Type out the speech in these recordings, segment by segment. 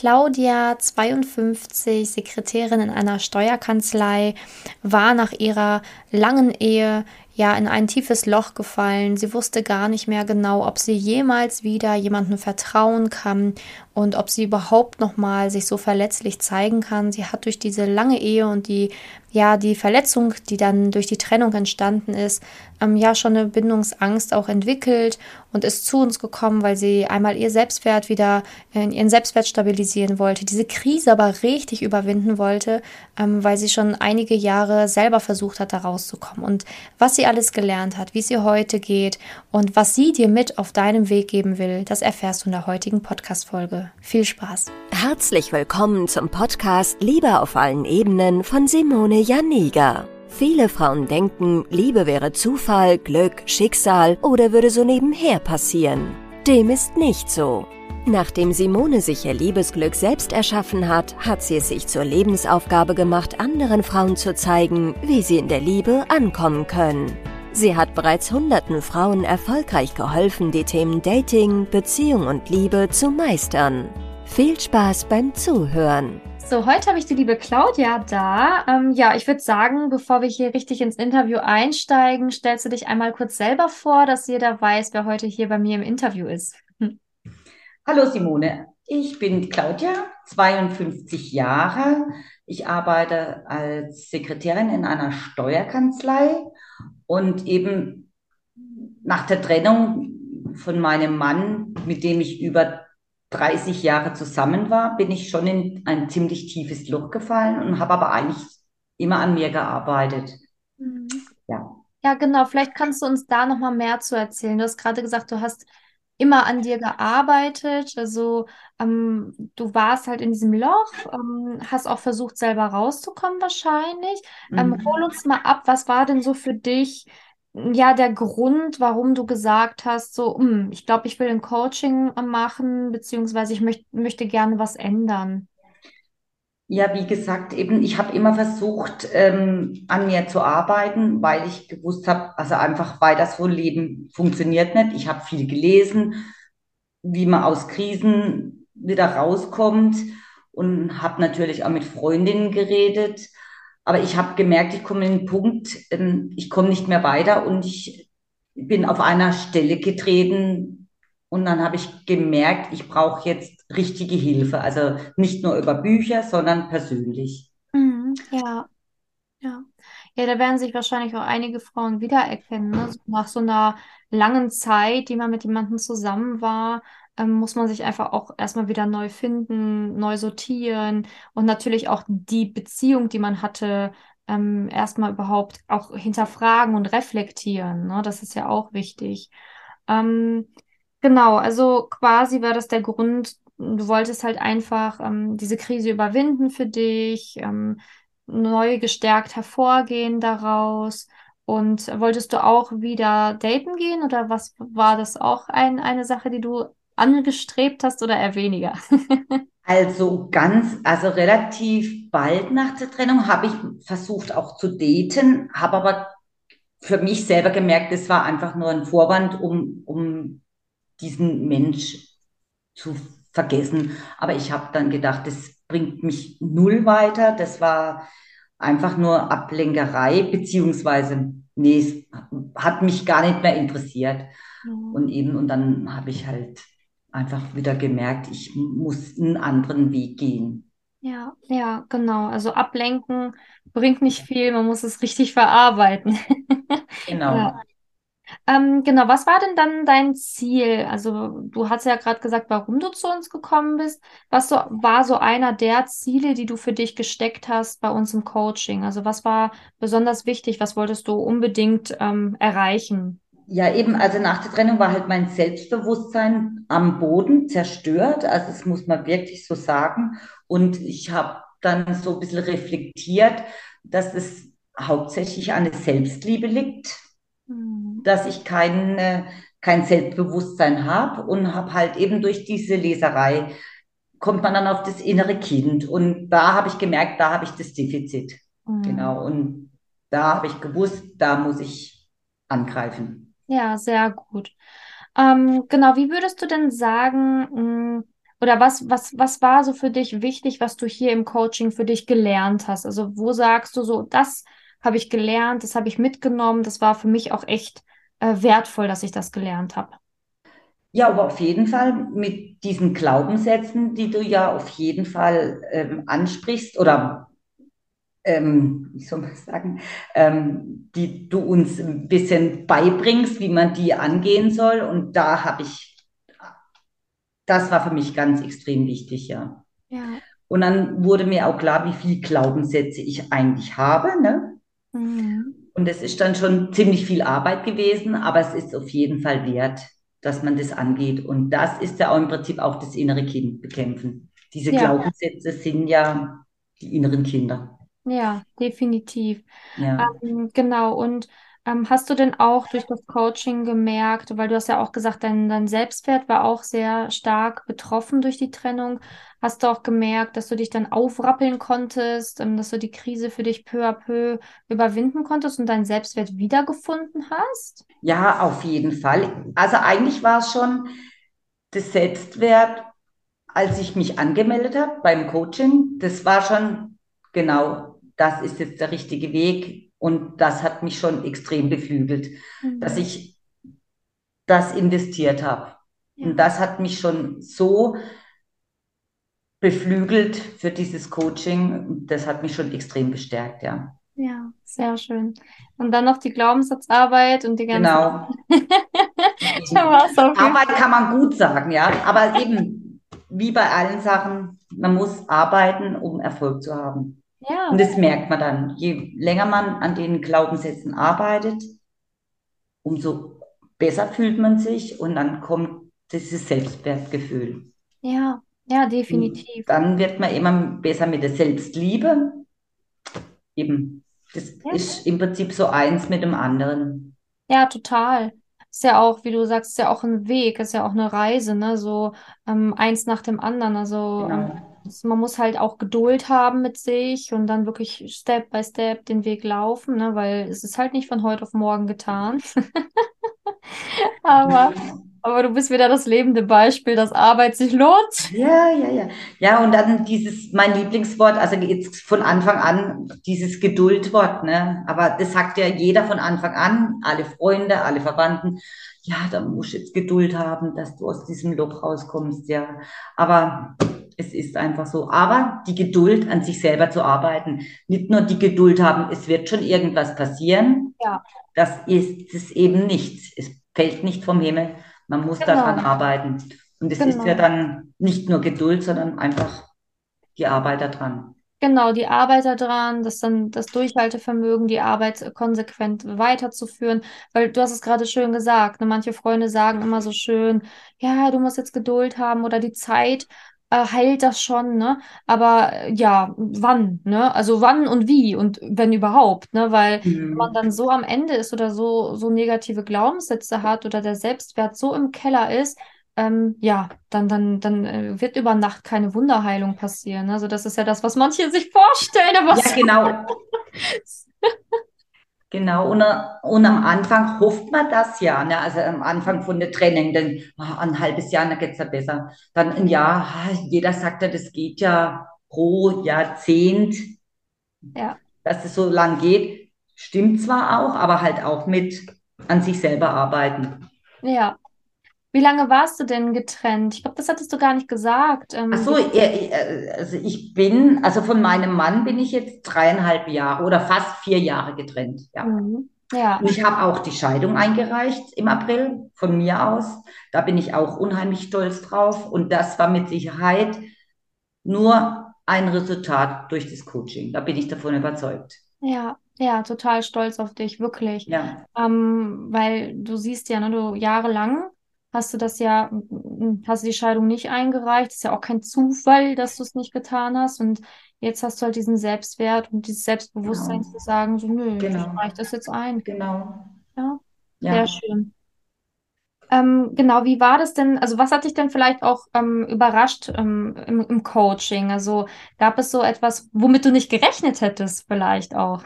Claudia, 52, Sekretärin in einer Steuerkanzlei, war nach ihrer langen Ehe ja in ein tiefes Loch gefallen. Sie wusste gar nicht mehr genau, ob sie jemals wieder jemandem vertrauen kann und ob sie überhaupt noch mal sich so verletzlich zeigen kann. Sie hat durch diese lange Ehe und die ja die Verletzung, die dann durch die Trennung entstanden ist, ähm, ja schon eine Bindungsangst auch entwickelt und ist zu uns gekommen, weil sie einmal ihr Selbstwert wieder in ihren Selbstwert stabilisieren wollte, diese Krise aber richtig überwinden wollte, ähm, weil sie schon einige Jahre selber versucht hat, da rauszukommen. Und was sie alles gelernt hat, wie es ihr heute geht und was sie dir mit auf deinem Weg geben will, das erfährst du in der heutigen Podcast-Folge. Viel Spaß! Herzlich willkommen zum Podcast Liebe auf allen Ebenen von Simone Janiga. Viele Frauen denken, Liebe wäre Zufall, Glück, Schicksal oder würde so nebenher passieren. Dem ist nicht so. Nachdem Simone sich ihr Liebesglück selbst erschaffen hat, hat sie es sich zur Lebensaufgabe gemacht, anderen Frauen zu zeigen, wie sie in der Liebe ankommen können. Sie hat bereits hunderten Frauen erfolgreich geholfen, die Themen Dating, Beziehung und Liebe zu meistern. Viel Spaß beim Zuhören. So, heute habe ich die liebe Claudia da. Ähm, ja, ich würde sagen, bevor wir hier richtig ins Interview einsteigen, stellst du dich einmal kurz selber vor, dass jeder weiß, wer heute hier bei mir im Interview ist. Hallo Simone, ich bin Claudia, 52 Jahre. Ich arbeite als Sekretärin in einer Steuerkanzlei und eben nach der Trennung von meinem Mann, mit dem ich über 30 Jahre zusammen war, bin ich schon in ein ziemlich tiefes Loch gefallen und habe aber eigentlich immer an mir gearbeitet. Mhm. Ja. Ja, genau. Vielleicht kannst du uns da noch mal mehr zu erzählen. Du hast gerade gesagt, du hast immer an dir gearbeitet. Also ähm, du warst halt in diesem Loch, ähm, hast auch versucht, selber rauszukommen wahrscheinlich. Ähm, mhm. hol uns mal ab, was war denn so für dich ja der Grund, warum du gesagt hast, so, hm, ich glaube, ich will ein Coaching machen, beziehungsweise ich möcht, möchte gerne was ändern? Ja, wie gesagt, eben, ich habe immer versucht, ähm, an mir zu arbeiten, weil ich gewusst habe, also einfach weiter so Leben funktioniert nicht. Ich habe viel gelesen, wie man aus Krisen wieder rauskommt und habe natürlich auch mit Freundinnen geredet. Aber ich habe gemerkt, ich komme in den Punkt, ähm, ich komme nicht mehr weiter und ich bin auf einer Stelle getreten und dann habe ich gemerkt, ich brauche jetzt richtige Hilfe. Also nicht nur über Bücher, sondern persönlich. Mhm, ja, ja. Ja, da werden sich wahrscheinlich auch einige Frauen wiedererkennen. Ne? nach so einer langen Zeit, die man mit jemandem zusammen war, ähm, muss man sich einfach auch erstmal wieder neu finden, neu sortieren und natürlich auch die Beziehung, die man hatte, ähm, erstmal überhaupt auch hinterfragen und reflektieren. Ne? Das ist ja auch wichtig. Ähm, genau, also quasi war das der Grund, du wolltest halt einfach ähm, diese Krise überwinden für dich, ähm, neu gestärkt hervorgehen daraus. Und wolltest du auch wieder daten gehen oder was war das auch ein, eine Sache, die du angestrebt hast oder eher weniger? Also ganz, also relativ bald nach der Trennung habe ich versucht auch zu daten, habe aber für mich selber gemerkt, es war einfach nur ein Vorwand, um, um diesen Mensch zu vergessen. Aber ich habe dann gedacht, das bringt mich null weiter. Das war einfach nur Ablenkerei, beziehungsweise, nee, es hat mich gar nicht mehr interessiert. Mhm. Und eben, und dann habe ich halt einfach wieder gemerkt, ich muss einen anderen Weg gehen. Ja, ja, genau. Also ablenken bringt nicht viel, man muss es richtig verarbeiten. Genau. Ja. Ähm, genau, was war denn dann dein Ziel? Also du hast ja gerade gesagt, warum du zu uns gekommen bist. Was so, war so einer der Ziele, die du für dich gesteckt hast bei uns im Coaching? Also was war besonders wichtig? Was wolltest du unbedingt ähm, erreichen? Ja, eben, also nach der Trennung war halt mein Selbstbewusstsein am Boden zerstört. Also das muss man wirklich so sagen. Und ich habe dann so ein bisschen reflektiert, dass es hauptsächlich an der Selbstliebe liegt. Dass ich kein, äh, kein Selbstbewusstsein habe und habe halt eben durch diese Leserei kommt man dann auf das innere Kind. Und da habe ich gemerkt, da habe ich das Defizit. Mhm. Genau. Und da habe ich gewusst, da muss ich angreifen. Ja, sehr gut. Ähm, genau, wie würdest du denn sagen, mh, hm, oder was, was, was war so für dich wichtig, was du hier im Coaching für dich gelernt hast? Also wo sagst du so, das habe ich gelernt, das habe ich mitgenommen, das war für mich auch echt äh, wertvoll, dass ich das gelernt habe. Ja, aber auf jeden Fall mit diesen Glaubenssätzen, die du ja auf jeden Fall ähm, ansprichst oder ähm, wie soll man sagen, ähm, die du uns ein bisschen beibringst, wie man die angehen soll. Und da habe ich, das war für mich ganz extrem wichtig, ja. Ja. Und dann wurde mir auch klar, wie viele Glaubenssätze ich eigentlich habe, ne? Mhm. Und es ist dann schon ziemlich viel Arbeit gewesen, aber es ist auf jeden Fall wert, dass man das angeht. Und das ist ja auch im Prinzip auch das innere Kind bekämpfen. Diese Ja. Glaubenssätze sind ja die inneren Kinder. Ja, definitiv. Ja. Ähm, genau. Und ähm, hast du denn auch durch das Coaching gemerkt, weil du hast ja auch gesagt, dein, dein Selbstwert war auch sehr stark betroffen durch die Trennung. Hast du auch gemerkt, dass du dich dann aufrappeln konntest, ähm, dass du die Krise für dich peu à peu überwinden konntest und deinen Selbstwert wiedergefunden hast? Ja, auf jeden Fall. Also eigentlich war es schon das Selbstwert, als ich mich angemeldet habe beim Coaching. Das war schon genau, das ist jetzt der richtige Weg. Und das hat mich schon extrem beflügelt, dass Mhm. ich das investiert habe. Ja. Und das hat mich schon so beflügelt für dieses Coaching. Das hat mich schon extrem bestärkt, ja. Ja, sehr schön. Und dann noch die Glaubenssatzarbeit und die ganzen. Genau. Arbeit kann man gut sagen, ja. Aber eben, wie bei allen Sachen, man muss arbeiten, um Erfolg zu haben. Ja, Und das merkt man dann. Je länger man an den Glaubenssätzen arbeitet, umso besser fühlt man sich und dann kommt dieses Selbstwertgefühl. ja, ja, Und definitiv. dann wird man immer besser mit der Selbstliebe. Eben, das Ja. ist im Prinzip so eins mit dem anderen. Ja, total. Ist ja auch, wie du sagst, ist ja auch ein Weg, ist ja auch eine Reise, ne? So ähm, eins nach dem anderen. Also ähm, Genau. es- man muss halt auch Geduld haben mit sich und dann wirklich Step by Step den Weg laufen, ne? Weil es ist halt nicht von heute auf morgen getan. Aber, aber du bist wieder das lebende Beispiel, dass Arbeit sich lohnt. Ja, ja, ja. Ja, und dann dieses, mein Lieblingswort, also jetzt von Anfang an, dieses Geduldwort, ne? Aber das sagt ja jeder von Anfang an, alle Freunde, alle Verwandten. Ja, da musst du jetzt Geduld haben, dass du aus diesem Loch rauskommst, ja. Aber es ist einfach so. Aber die Geduld, an sich selber zu arbeiten, nicht nur die Geduld haben, es wird schon irgendwas passieren. Ja. Das ist es eben nichts. Es fällt nicht vom Himmel. Man muss Genau. daran arbeiten. Und es ist ja Genau. dann nicht nur Geduld, sondern einfach die Arbeit daran. Genau, die Arbeit daran, das dann das Durchhaltevermögen, die Arbeit konsequent weiterzuführen, weil du hast es gerade schön gesagt, ne? Manche Freunde sagen immer so schön, ja, du musst jetzt Geduld haben oder die Zeit äh, heilt das schon, ne? Aber äh, ja, wann, ne? Also wann und wie und wenn überhaupt, ne? Weil wenn man Mhm. dann so am Ende ist oder so so negative Glaubenssätze hat oder der Selbstwert so im Keller ist, ähm, ja, dann, dann, dann äh, wird über Nacht keine Wunderheilung passieren. Also das ist ja das, was manche sich vorstellen, aber Ja, genau. Genau, und, und am Anfang hofft man das ja, ne? Also am Anfang von der Trennung, dann ah, ein halbes Jahr, dann geht's ja besser. Dann ein Jahr, ah, jeder sagt ja, das geht ja pro Jahrzehnt, Ja. dass es so lang geht. Stimmt zwar auch, aber halt auch mit an sich selber arbeiten. Ja. Wie lange warst du denn getrennt? Ich glaube, das hattest du gar nicht gesagt. Ähm, Ach so, also ich bin, also von meinem Mann bin ich jetzt dreieinhalb Jahre oder fast vier Jahre getrennt, ja. Mhm. Ja, Und ich habe auch die Scheidung eingereicht im April von mir aus. Da bin ich auch unheimlich stolz drauf. Und das war mit Sicherheit nur ein Resultat durch das Coaching. Da bin ich davon überzeugt. ja, ja, total stolz auf dich, wirklich. Ja, Ähm, weil du siehst ja, ne, du jahrelang hast du das ja, m- hast du die Scheidung nicht eingereicht. Ist ja auch kein Zufall, dass du es nicht getan hast. Und jetzt hast du halt diesen Selbstwert und dieses Selbstbewusstsein Genau. zu sagen, so, nö, ich Genau. reiche das jetzt ein. genau. Ja, Ja. sehr schön. Ähm, genau, wie war das denn? Also, was hat dich denn vielleicht auch ähm, überrascht ähm, im, im Coaching? Also, gab es so etwas, womit du nicht gerechnet hättest, vielleicht auch?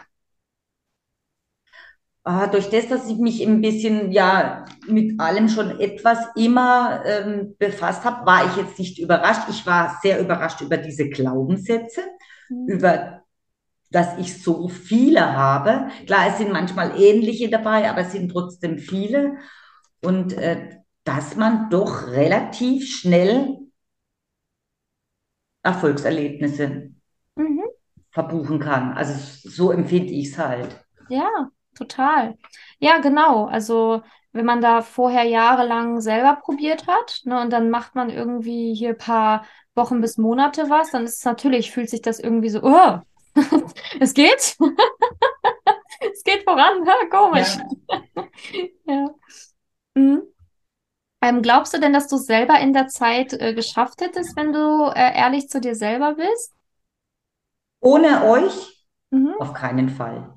Durch das, dass ich mich ein bisschen ja mit allem schon etwas immer ähm, befasst habe, war ich jetzt nicht überrascht. Ich war sehr überrascht über diese Glaubenssätze, Mhm. über dass ich so viele habe. Klar, es sind manchmal ähnliche dabei, aber es sind trotzdem viele. Und äh, dass man doch relativ schnell Erfolgserlebnisse Mhm. verbuchen kann. Also so empfinde ich es halt. Ja, total. Ja, genau. Also wenn man da vorher jahrelang selber probiert hat, ne, und dann macht man irgendwie hier ein paar Wochen bis Monate was, dann ist es natürlich, fühlt sich das irgendwie so, oh, es geht, es geht voran, ha, komisch. Ja. Ja. Mhm. Ähm, glaubst du denn, dass du es selber in der Zeit äh, geschafft hättest, wenn du äh, ehrlich zu dir selber bist? Ohne euch Mhm. auf keinen Fall.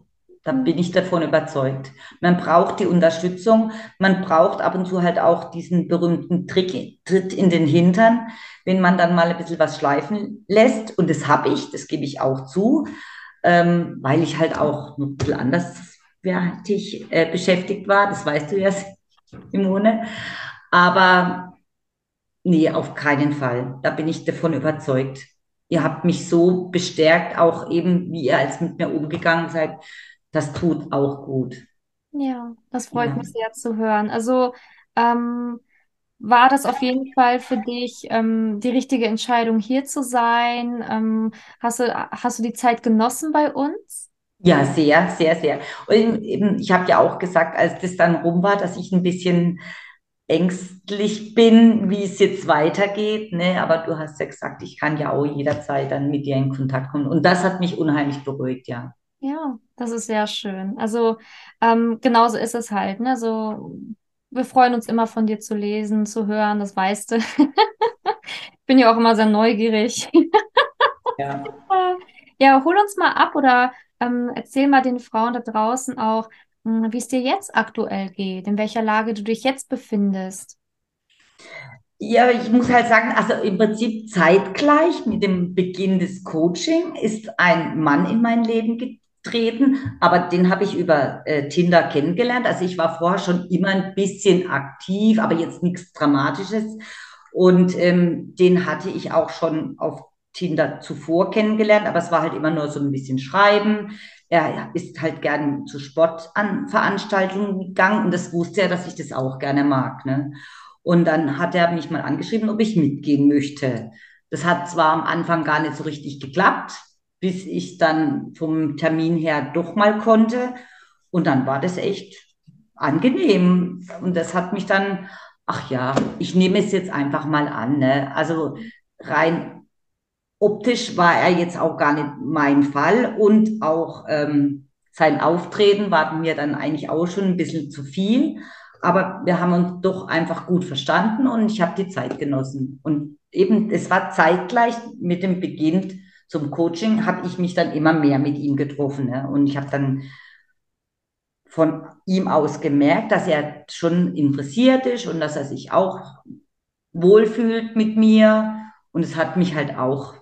Da Mhm. bin ich davon überzeugt. Man braucht die Unterstützung, man braucht ab und zu halt auch diesen berühmten Trick, Tritt in den Hintern, wenn man dann mal ein bisschen was schleifen lässt. Und das habe ich, das gebe ich auch zu, ähm, weil ich halt auch ein bisschen anderswertig äh, beschäftigt war. Das weißt du ja, Simone. Aber nee, auf keinen Fall. Da bin ich davon überzeugt. Ihr habt mich so bestärkt, auch eben, wie ihr als mit mir umgegangen seid. Das tut auch gut. Ja, das freut Ja. mich sehr zu hören. Also ähm, war das auf jeden Fall für dich ähm, die richtige Entscheidung, hier zu sein? Ähm, hast du, hast du die Zeit genossen bei uns? Ja, sehr, sehr, sehr. Und eben, ich habe ja auch gesagt, als das dann rum war, dass ich ein bisschen ängstlich bin, wie es jetzt weitergeht, ne? Aber du hast ja gesagt, ich kann ja auch jederzeit dann mit dir in Kontakt kommen. Und das hat mich unheimlich beruhigt, ja. Ja, das ist sehr schön. Also ähm, genauso ist es halt, ne? Also wir freuen uns immer von dir zu lesen, zu hören, das weißt du. Ich bin ja auch immer sehr neugierig. Ja. Ja, hol uns mal ab oder ähm, erzähl mal den Frauen da draußen auch, mh, wie es dir jetzt aktuell geht, in welcher Lage du dich jetzt befindest. Ja, ich muss halt sagen, also im Prinzip zeitgleich mit dem Beginn des Coaching ist ein Mann in mein Leben getreten, aber den habe ich über äh, Tinder kennengelernt. Also ich war vorher schon immer ein bisschen aktiv, aber jetzt nichts Dramatisches. Und ähm, den hatte ich auch schon auf Tinder zuvor kennengelernt, aber es war halt immer nur so ein bisschen Schreiben. Er ist halt gern zu Sportveranstaltungen gegangen und das wusste er, dass ich das auch gerne mag, ne? Und dann hat er mich mal angeschrieben, ob ich mitgehen möchte. Das hat zwar am Anfang gar nicht so richtig geklappt, bis ich dann vom Termin her doch mal konnte. Und dann war das echt angenehm. Und das hat mich dann, ach ja, ich nehme es jetzt einfach mal an. Ne? Also rein optisch war er jetzt auch gar nicht mein Fall. Und auch ähm, sein Auftreten war mir dann eigentlich auch schon ein bisschen zu viel. Aber wir haben uns doch einfach gut verstanden und ich habe die Zeit genossen. Und eben, es war zeitgleich mit dem Beginn zum Coaching, habe ich mich dann immer mehr mit ihm getroffen. Ne? Und ich habe dann von ihm aus gemerkt, dass er schon interessiert ist und dass er sich auch wohlfühlt mit mir. Und es hat mich halt auch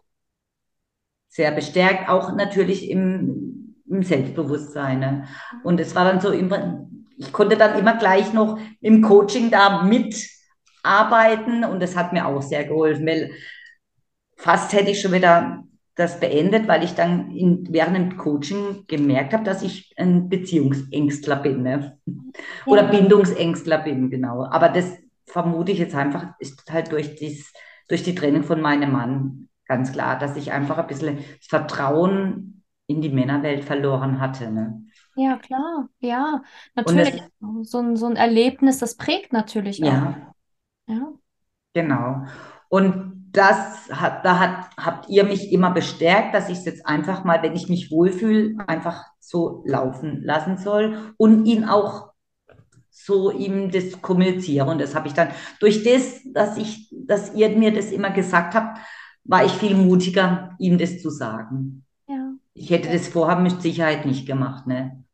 sehr bestärkt, auch natürlich im, im Selbstbewusstsein. Ne? Und es war dann so immer, ich konnte dann immer gleich noch im Coaching da mitarbeiten und das hat mir auch sehr geholfen, weil fast hätte ich schon wieder das beendet, weil ich dann in, während dem Coaching gemerkt habe, dass ich ein Beziehungsängstler bin ne? oder Ja. Bindungsängstler bin, genau. Aber das vermute ich jetzt einfach, ist halt durch, dies, durch die Trennung von meinem Mann ganz klar, dass ich einfach ein bisschen das Vertrauen in die Männerwelt verloren hatte. Ne? Ja, klar, ja, Und das, natürlich. So ein, so ein Erlebnis, das prägt natürlich auch. ja, Ja, genau. Und das hat, da hat, habt ihr mich immer bestärkt, dass ich es jetzt einfach mal, wenn ich mich wohlfühle, einfach so laufen lassen soll und ihn auch so ihm das kommuniziere. Und das habe ich dann durch das, dass ich, dass ihr mir das immer gesagt habt, war ich viel mutiger, ihm das zu sagen. ja, Ich hätte das vorher mit Sicherheit nicht gemacht, ne?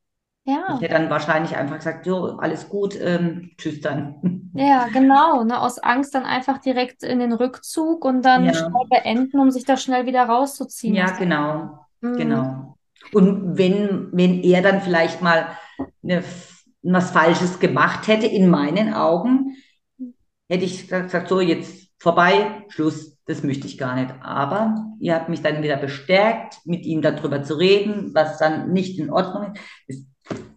Ich ja, hätte dann wahrscheinlich einfach gesagt, jo, alles gut, ähm, tschüss dann. ja, genau. Ne, aus Angst dann einfach direkt in den Rückzug und dann Ja, schnell beenden, um sich da schnell wieder rauszuziehen ja, genau, Mhm. genau. Und wenn, wenn er dann vielleicht mal eine, was Falsches gemacht hätte, in meinen Augen, hätte ich gesagt, so jetzt vorbei, Schluss, das möchte ich gar nicht. Aber ihr habt mich dann wieder bestärkt, mit ihm darüber zu reden, was dann nicht in Ordnung ist.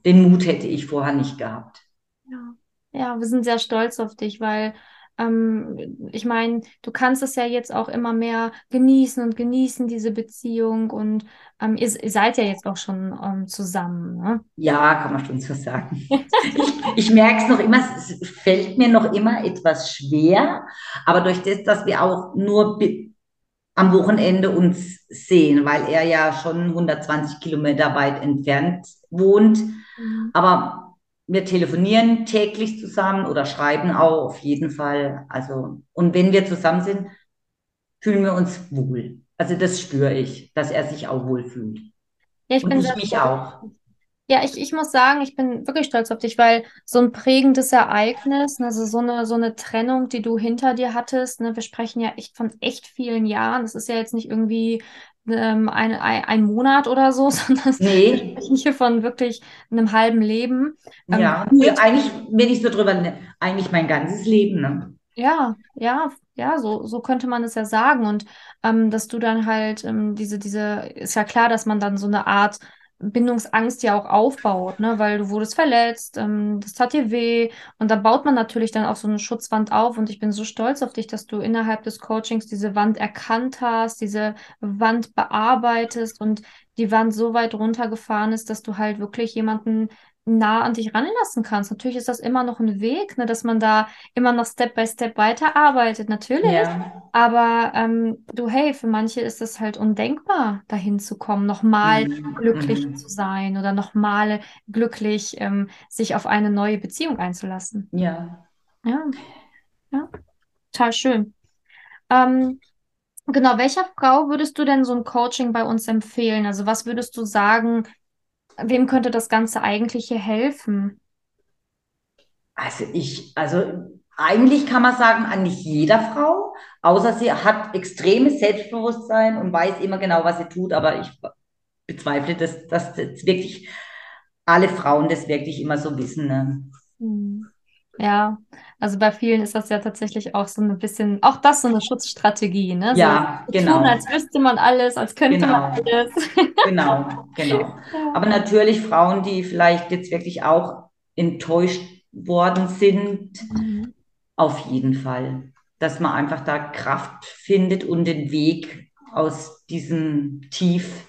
Den Mut hätte ich vorher nicht gehabt. Ja, ja wir sind sehr stolz auf dich, weil ähm, ich meine, du kannst es ja jetzt auch immer mehr genießen und genießen, diese Beziehung. Und ähm, ihr, ihr, seid ja jetzt auch schon ähm, zusammen. Ne? Ja, kann man schon so sagen. ich, ich merke es noch immer, es fällt mir noch immer etwas schwer. Aber durch das, dass wir auch nur am Wochenende uns sehen, weil er ja schon 120 Kilometer weit entfernt wohnt. Mhm. Aber wir telefonieren täglich zusammen oder schreiben auch auf jeden Fall. Also, und wenn wir zusammen sind, fühlen wir uns wohl. Also das spüre ich, dass er sich auch wohl fühlt. Ja, ich und bin ich mich auch. Ja, ich, ich muss sagen, ich bin wirklich stolz auf dich, weil so ein prägendes Ereignis, also so eine, so eine Trennung, die du hinter dir hattest, ne, wir sprechen ja echt von echt vielen Jahren. Das ist ja jetzt nicht irgendwie ähm, ein, ein, ein Monat oder so, sondern nee. hier von wirklich einem halben Leben. Ähm, ja, eigentlich, wenn ich so drüber, eigentlich mein ganzes Leben. Ne? Ja, ja, ja, so, so könnte man es ja sagen. Und ähm, dass du dann halt ähm, diese, diese, ist ja klar, dass man dann so eine Art Bindungsangst ja auch aufbaut, ne? weil du wurdest verletzt, ähm, das tat dir weh und da baut man natürlich dann auch so eine Schutzwand auf und ich bin so stolz auf dich, dass du innerhalb des Coachings diese Wand erkannt hast, diese Wand bearbeitest und die Wand so weit runtergefahren ist, dass du halt wirklich jemanden nah an dich ranlassen kannst. Natürlich ist das immer noch ein Weg, ne, dass man da immer noch Step by Step weiterarbeitet, natürlich. Ja. Aber ähm, du, hey, für manche ist es halt undenkbar, dahin zu kommen, nochmal mhm. glücklich mhm. zu sein oder nochmal glücklich ähm, sich auf eine neue Beziehung einzulassen. Ja. Ja. Ja. Total schön. Ähm, genau, welcher Frau würdest du denn so ein Coaching bei uns empfehlen? Also was würdest du sagen, wem könnte das Ganze eigentlich hier helfen? Also ich, also eigentlich kann man sagen, an nicht jeder Frau, außer sie hat extremes Selbstbewusstsein und weiß immer genau, was sie tut, aber ich bezweifle, dass, dass das wirklich alle Frauen das wirklich immer so wissen. Ne? Ja, also bei vielen ist das ja tatsächlich auch so ein bisschen, auch das so eine Schutzstrategie, ne? Ja, so, genau. Tun, als wüsste man alles, als könnte genau. man alles. genau, genau. Aber natürlich Frauen, die vielleicht jetzt wirklich auch enttäuscht worden sind, mhm. auf jeden Fall. Dass man einfach da Kraft findet und den Weg aus diesem Tief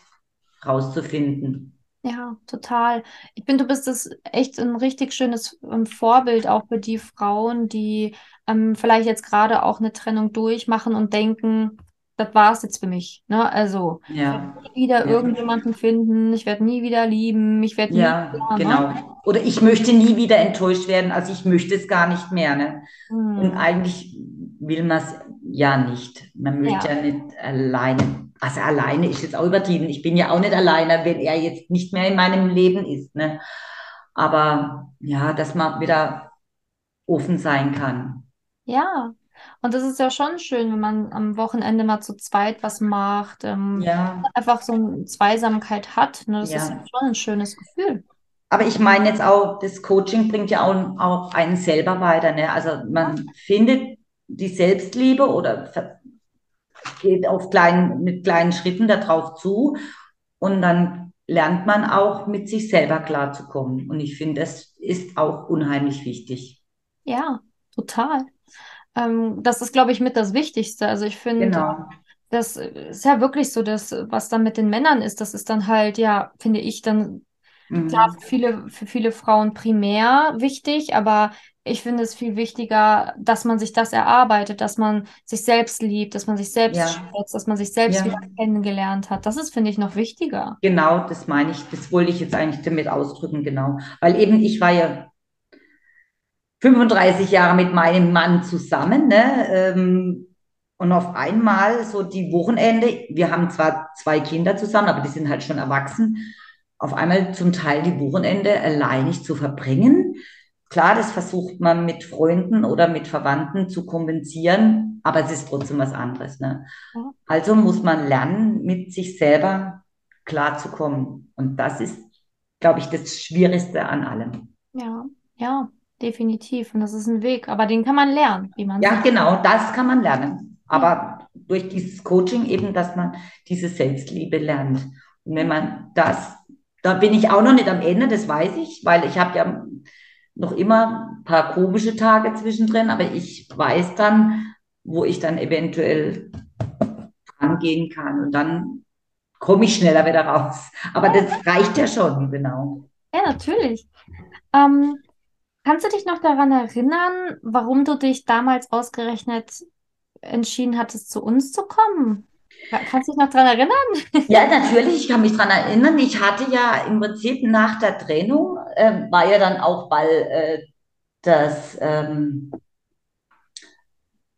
rauszufinden. Ja, total. Ich finde, du bist das echt ein richtig schönes ähm, Vorbild auch für die Frauen, die ähm, vielleicht jetzt gerade auch eine Trennung durchmachen und denken, das war es jetzt für mich. Ne? Also, ja. ich werde nie wieder ja. irgendjemanden finden, ich werde nie wieder lieben, ich werde ja, nie wieder, genau. Ne? Oder ich möchte nie wieder enttäuscht werden, also ich möchte es gar nicht mehr. Ne? Hm. Und eigentlich will man es ja nicht. Man möchte ja, ja nicht alleine also alleine ist jetzt auch übertrieben. Ich bin ja auch nicht alleine, wenn er jetzt nicht mehr in meinem Leben ist. Ne? Aber ja, dass man wieder offen sein kann. Ja, und das ist ja schon schön, wenn man am Wochenende mal zu zweit was macht, ähm, ja. einfach so eine Zweisamkeit hat. Ne? Das ja. ist ja schon ein schönes Gefühl. Aber ich meine jetzt auch, das Coaching bringt ja auch, auch einen selber weiter. Ne? Also man findet die Selbstliebe oder geht auf kleinen, mit kleinen Schritten darauf zu und dann lernt man auch mit sich selber klarzukommen. Und ich finde, das ist auch unheimlich wichtig. Ja, total. Ähm, das ist, glaube ich, mit das Wichtigste. Also ich finde, genau. das ist ja wirklich so, dass was dann mit den Männern ist, das ist dann halt, ja, finde ich, dann mhm. klar für viele, für viele Frauen primär wichtig, aber ich finde es viel wichtiger, dass man sich das erarbeitet, dass man sich selbst liebt, dass man sich selbst ja. schätzt, dass man sich selbst ja. wieder kennengelernt hat. Das ist, finde ich, noch wichtiger. Genau, das meine ich. Das wollte ich jetzt eigentlich damit ausdrücken, genau. Weil eben ich war ja 35 Jahre mit meinem Mann zusammen, ne? Ähm, und auf einmal so die Wochenende, wir haben zwar zwei Kinder zusammen, aber die sind halt schon erwachsen, auf einmal zum Teil die Wochenende alleinig zu verbringen Klar, das versucht man mit Freunden oder mit Verwandten zu kompensieren, aber es ist trotzdem was anderes. Ne? Ja. Also muss man lernen, mit sich selber klarzukommen. Und das ist glaube ich, das Schwierigste an allem. Ja, ja, definitiv. Und das ist ein Weg, aber den kann man lernen, wie man Ja, sagt. genau, das kann man lernen. Aber durch dieses Coaching eben, dass man diese Selbstliebe lernt. Und wenn man das, da bin ich auch noch nicht am Ende, das weiß ich, weil ich habe ja noch immer ein paar komische Tage zwischendrin, aber ich weiß dann, wo ich dann eventuell rangehen kann und dann komme ich schneller wieder raus. Aber das reicht ja schon, genau. Ja, natürlich. Ähm, kannst du dich noch daran erinnern, warum du dich damals ausgerechnet entschieden hattest, zu uns zu kommen? Ka- Kannst du dich noch daran erinnern? Ja, natürlich, ich kann mich dran erinnern. Ich hatte ja im Prinzip nach der Trennung, ähm, war ja dann auch, weil äh, das, ähm,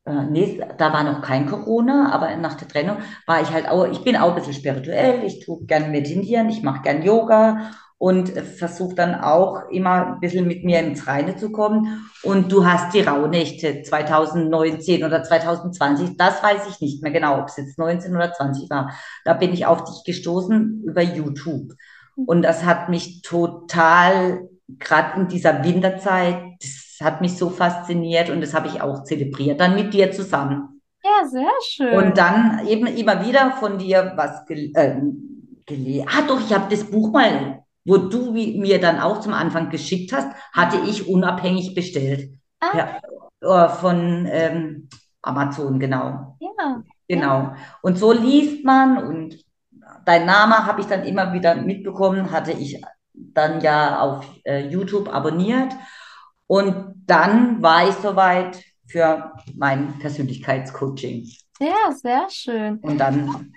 äh, nee, da war noch kein Corona, aber nach der Trennung war ich halt auch, ich bin auch ein bisschen spirituell, ich tue gern meditieren, ich mache gern Yoga und versuche dann auch immer ein bisschen mit mir ins Reine zu kommen. Und du hast die Rauhnächte 2019 oder 2020, das weiß ich nicht mehr genau, ob es jetzt 19 oder 20 war. Da bin ich auf dich gestoßen über YouTube. Und das hat mich total, gerade in dieser Winterzeit, das hat mich so fasziniert und das habe ich auch zelebriert, dann mit dir zusammen. Ja, sehr schön. Und dann eben immer wieder von dir was gel äh, gelesen. Ah, doch, ich habe das Buch mal, wo du mir dann auch zum Anfang geschickt hast, hatte ich unabhängig bestellt. Ah. Per, äh, von ähm, Amazon, genau. Ja, Genau. Und so liest man und dein Name habe ich dann immer wieder mitbekommen, hatte ich dann ja auf äh, YouTube abonniert. Und dann war ich soweit für mein Persönlichkeitscoaching. ja, sehr schön. Und dann,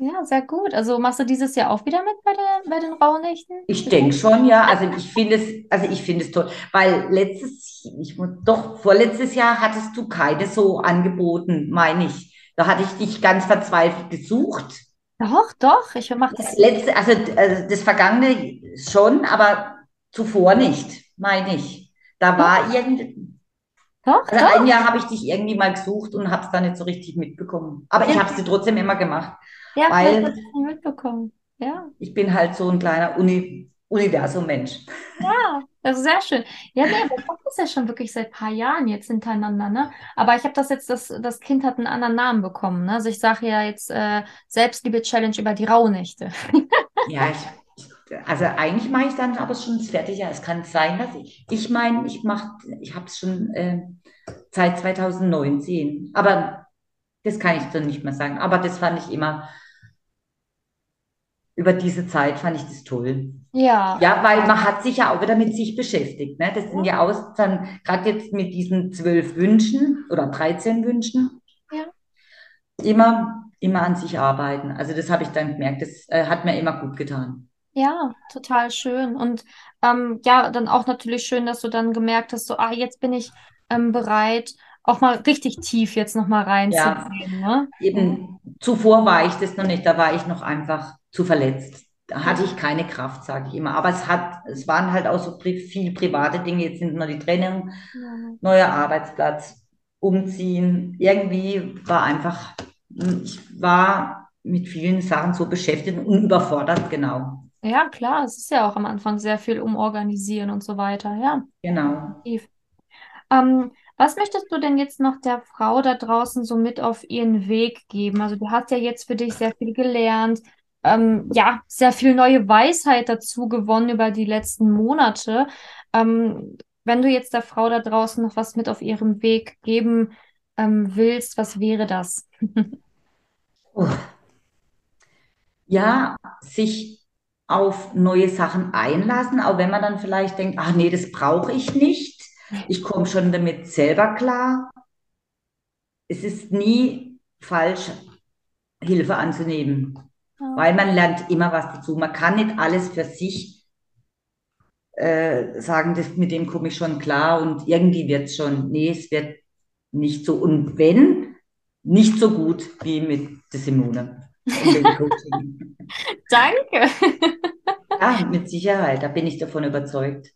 Ja, sehr gut. Also machst du dieses Jahr auch wieder mit bei den, bei den Rauhnächten? ich denke schon, ja, also ich finde es, also ich finde es toll, weil letztes, ich muss, doch, vorletztes Jahr hattest du keine so angeboten, meine ich. Da hatte ich dich ganz verzweifelt gesucht. Doch, doch, ich mache das. Das letzte, also, also das vergangene schon, aber zuvor nicht, meine ich. Da war irgend, Doch, also doch. ein Jahr habe ich dich irgendwie mal gesucht und habe es dann nicht so richtig mitbekommen. Aber ich habe es dir trotzdem immer gemacht. Ja, weil- nicht mitbekommen. Ja, Ich bin halt so ein kleiner Uni Universum-Mensch. ja, das ist sehr schön. Ja, nee, aber ich mache das ja schon wirklich seit ein paar Jahren jetzt hintereinander, ne? Aber ich habe das jetzt, das, das Kind hat einen anderen Namen bekommen, ne? Also ich sage ja jetzt äh, Selbstliebe-Challenge über die Rauhnächte. Ja, ich, also eigentlich mache ich dann aber schon fertig. Ja, es kann sein, dass ich, ich meine, ich mache, ich habe es schon äh, seit 2019. Aber das kann ich dann nicht mehr sagen. Aber das fand ich immer, über diese Zeit fand ich das toll. Ja, Ja, weil man hat sich ja auch wieder mit sich beschäftigt. Ne? Das sind ja aus, dann gerade jetzt mit diesen zwölf Wünschen oder 13 Wünschen. Ja. Immer, immer an sich arbeiten. Also das habe ich dann gemerkt, das äh, hat mir immer gut getan. ja, total schön. Und ähm, ja, dann auch natürlich schön, dass du dann gemerkt hast, so, ah, jetzt bin ich ähm, bereit, auch mal richtig tief jetzt nochmal reinzugehen, ne? Eben zuvor war ich das noch nicht, da war ich noch einfach zu verletzt. Da hatte ich keine Kraft, sage ich immer. Aber es hat, es waren halt auch so viel private Dinge. Jetzt sind nur die Trennung, Ja. neuer Arbeitsplatz, umziehen. Irgendwie war einfach, ich war mit vielen Sachen so beschäftigt und überfordert, genau. Ja, klar, es ist ja auch am Anfang sehr viel umorganisieren und so weiter, ja. Genau. Ähm, was möchtest du denn jetzt noch der Frau da draußen so mit auf ihren Weg geben? Also du hast ja jetzt für dich sehr viel gelernt, ähm, ja, sehr viel neue Weisheit dazu gewonnen über die letzten Monate. Ähm, wenn du jetzt der Frau da draußen noch was mit auf ihrem Weg geben ähm, willst, was wäre das? Ja, sich auf neue Sachen einlassen, auch wenn man dann vielleicht denkt, ach nee, das brauche ich nicht. Ich komme schon damit selber klar. Es ist nie falsch, Hilfe anzunehmen, Ja. weil man lernt immer was dazu. Man kann nicht alles für sich äh, sagen, das, mit dem komme ich schon klar und irgendwie wird es schon. Nee, es wird nicht so. Und wenn, nicht so gut wie mit der Simone. Danke. Ja, mit Sicherheit, da bin ich davon überzeugt.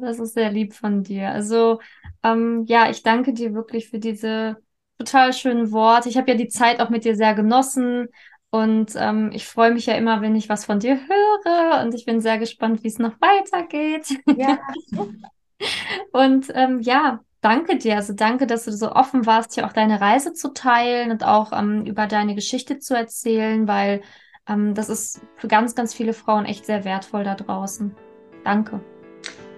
Das ist sehr lieb von dir. Also, ähm, ja, ich danke dir wirklich für diese total schönen Worte. Ich habe ja die Zeit auch mit dir sehr genossen Und ähm, ich freue mich ja immer, wenn ich was von dir höre. Und ich bin sehr gespannt, wie es noch weitergeht. Ja. und ähm, ja, danke dir. Also danke, dass du so offen warst, hier auch deine Reise zu teilen und auch ähm, über deine Geschichte zu erzählen, weil ähm, das ist für ganz, ganz viele Frauen echt sehr wertvoll da draußen. Danke.